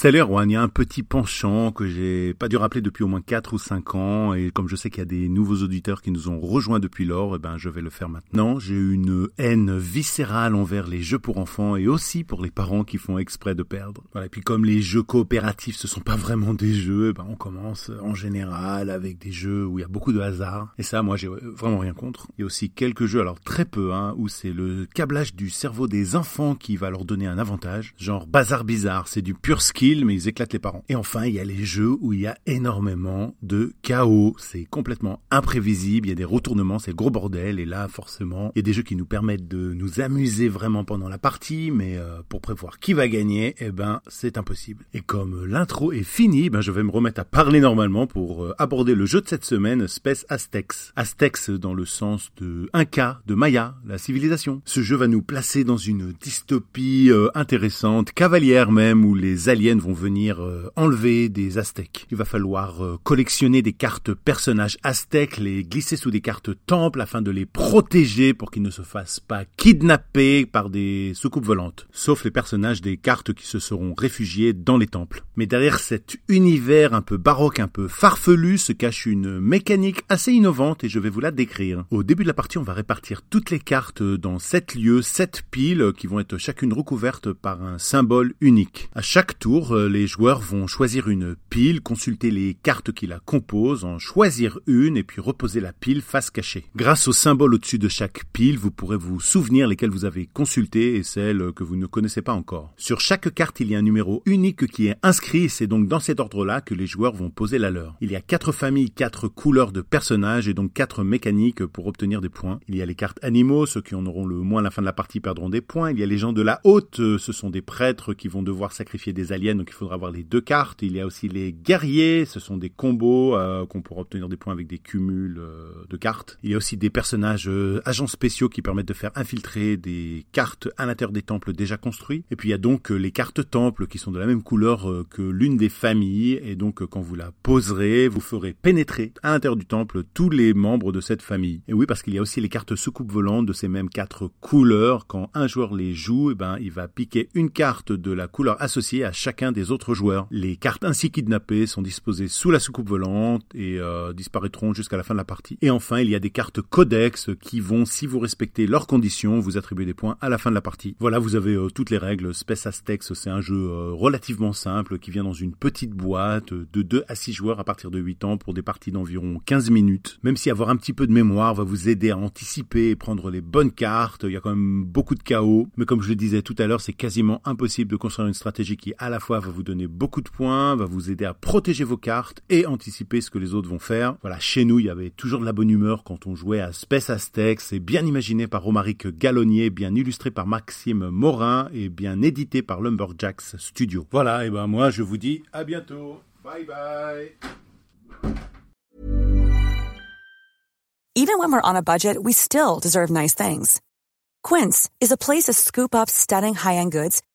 Salut Erwan, il y a un petit penchant que j'ai pas dû rappeler depuis au moins 4 ou 5 ans et comme je sais qu'il y a des nouveaux auditeurs qui nous ont rejoints depuis lors, eh ben je vais le faire maintenant. J'ai une haine viscérale envers les jeux pour enfants et aussi pour les parents qui font exprès de perdre. Voilà, et puis comme les jeux coopératifs ce sont pas vraiment des jeux, eh ben on commence en général avec des jeux où il y a beaucoup de hasard et ça moi j'ai vraiment rien contre. Il y a aussi quelques jeux alors très peu hein où c'est le câblage du cerveau des enfants qui va leur donner un avantage, genre Bazar Bizarre, c'est du pur mais ils éclatent les parents. Et enfin, il y a les jeux où il y a énormément de chaos. C'est complètement imprévisible, il y a des retournements, c'est le gros bordel. Et là, forcément, il y a des jeux qui nous permettent de nous amuser vraiment pendant la partie, mais euh, pour prévoir qui va gagner, eh ben, c'est impossible. Et comme l'intro est finie, ben, je vais me remettre à parler normalement pour euh, aborder le jeu de cette semaine, Space Aztecs. Aztecs dans le sens de Inca, de Maya, la civilisation. Ce jeu va nous placer dans une dystopie euh, intéressante, cavalière même, où les aliens vont venir euh, enlever des aztèques. Il va falloir euh, collectionner des cartes personnages aztèques, les glisser sous des cartes temples afin de les protéger pour qu'ils ne se fassent pas kidnapper par des soucoupes volantes. Sauf les personnages des cartes qui se seront réfugiés dans les temples. Mais derrière cet univers un peu baroque, un peu farfelu, se cache une mécanique assez innovante et je vais vous la décrire. Au début de la partie, on va répartir toutes les cartes dans sept lieux, sept piles qui vont être chacune recouvertes par un symbole unique. À chaque tour, euh, les joueurs vont choisir une pile, consulter les cartes qui la composent, en choisir une et puis reposer la pile face cachée. Grâce au symbole au-dessus de chaque pile, vous pourrez vous souvenir lesquelles vous avez consultées et celles que vous ne connaissez pas encore. Sur chaque carte, il y a un numéro unique qui est inscrit c'est donc dans cet ordre-là que les joueurs vont poser la leur. Il y a quatre familles, quatre couleurs de personnages et donc quatre mécaniques pour obtenir des points. Il y a les cartes animaux, ceux qui en auront le moins à la fin de la partie perdront des points. Il y a les gens de la haute, ce sont des prêtres qui vont devoir sacrifier des donc il faudra avoir les deux cartes. Il y a aussi les guerriers, ce sont des combos euh, qu'on pourra obtenir des points avec des cumuls euh, de cartes. Il y a aussi des personnages euh, agents spéciaux qui permettent de faire infiltrer des cartes à l'intérieur des temples déjà construits. Et puis il y a donc les cartes temples qui sont de la même couleur que l'une des familles. Et donc quand vous la poserez, vous ferez pénétrer à l'intérieur du temple tous les membres de cette famille. Et oui, parce qu'il y a aussi les cartes soucoupes volantes de ces mêmes quatre couleurs. Quand un joueur les joue, eh ben, il va piquer une carte de la couleur associée à des autres joueurs. Les cartes ainsi kidnappées sont disposées sous la soucoupe volante et euh, disparaîtront jusqu'à la fin de la partie. Et enfin, il y a des cartes codex qui vont, si vous respectez leurs conditions, vous attribuer des points à la fin de la partie. Voilà, vous avez euh, toutes les règles. Space Aztecs, c'est un jeu euh, relativement simple qui vient dans une petite boîte de 2 à 6 joueurs à partir de 8 ans pour des parties d'environ 15 minutes. Même si avoir un petit peu de mémoire va vous aider à anticiper et prendre les bonnes cartes, il y a quand même beaucoup de chaos. Mais comme je le disais tout à l'heure, c'est quasiment impossible de construire une stratégie qui à la va vous donner beaucoup de points, va vous aider à protéger vos cartes et anticiper ce que les autres vont faire. Voilà, chez nous, il y avait toujours de la bonne humeur quand on jouait à Space Aztec. C'est bien imaginé par Romaric Gallonnier, bien illustré par Maxime Morin et bien édité par Lumberjacks Studio. Voilà, et ben moi je vous dis à bientôt. Bye bye. Even when we're on a budget, we still deserve nice things. Quince is a place to scoop up stunning high-end goods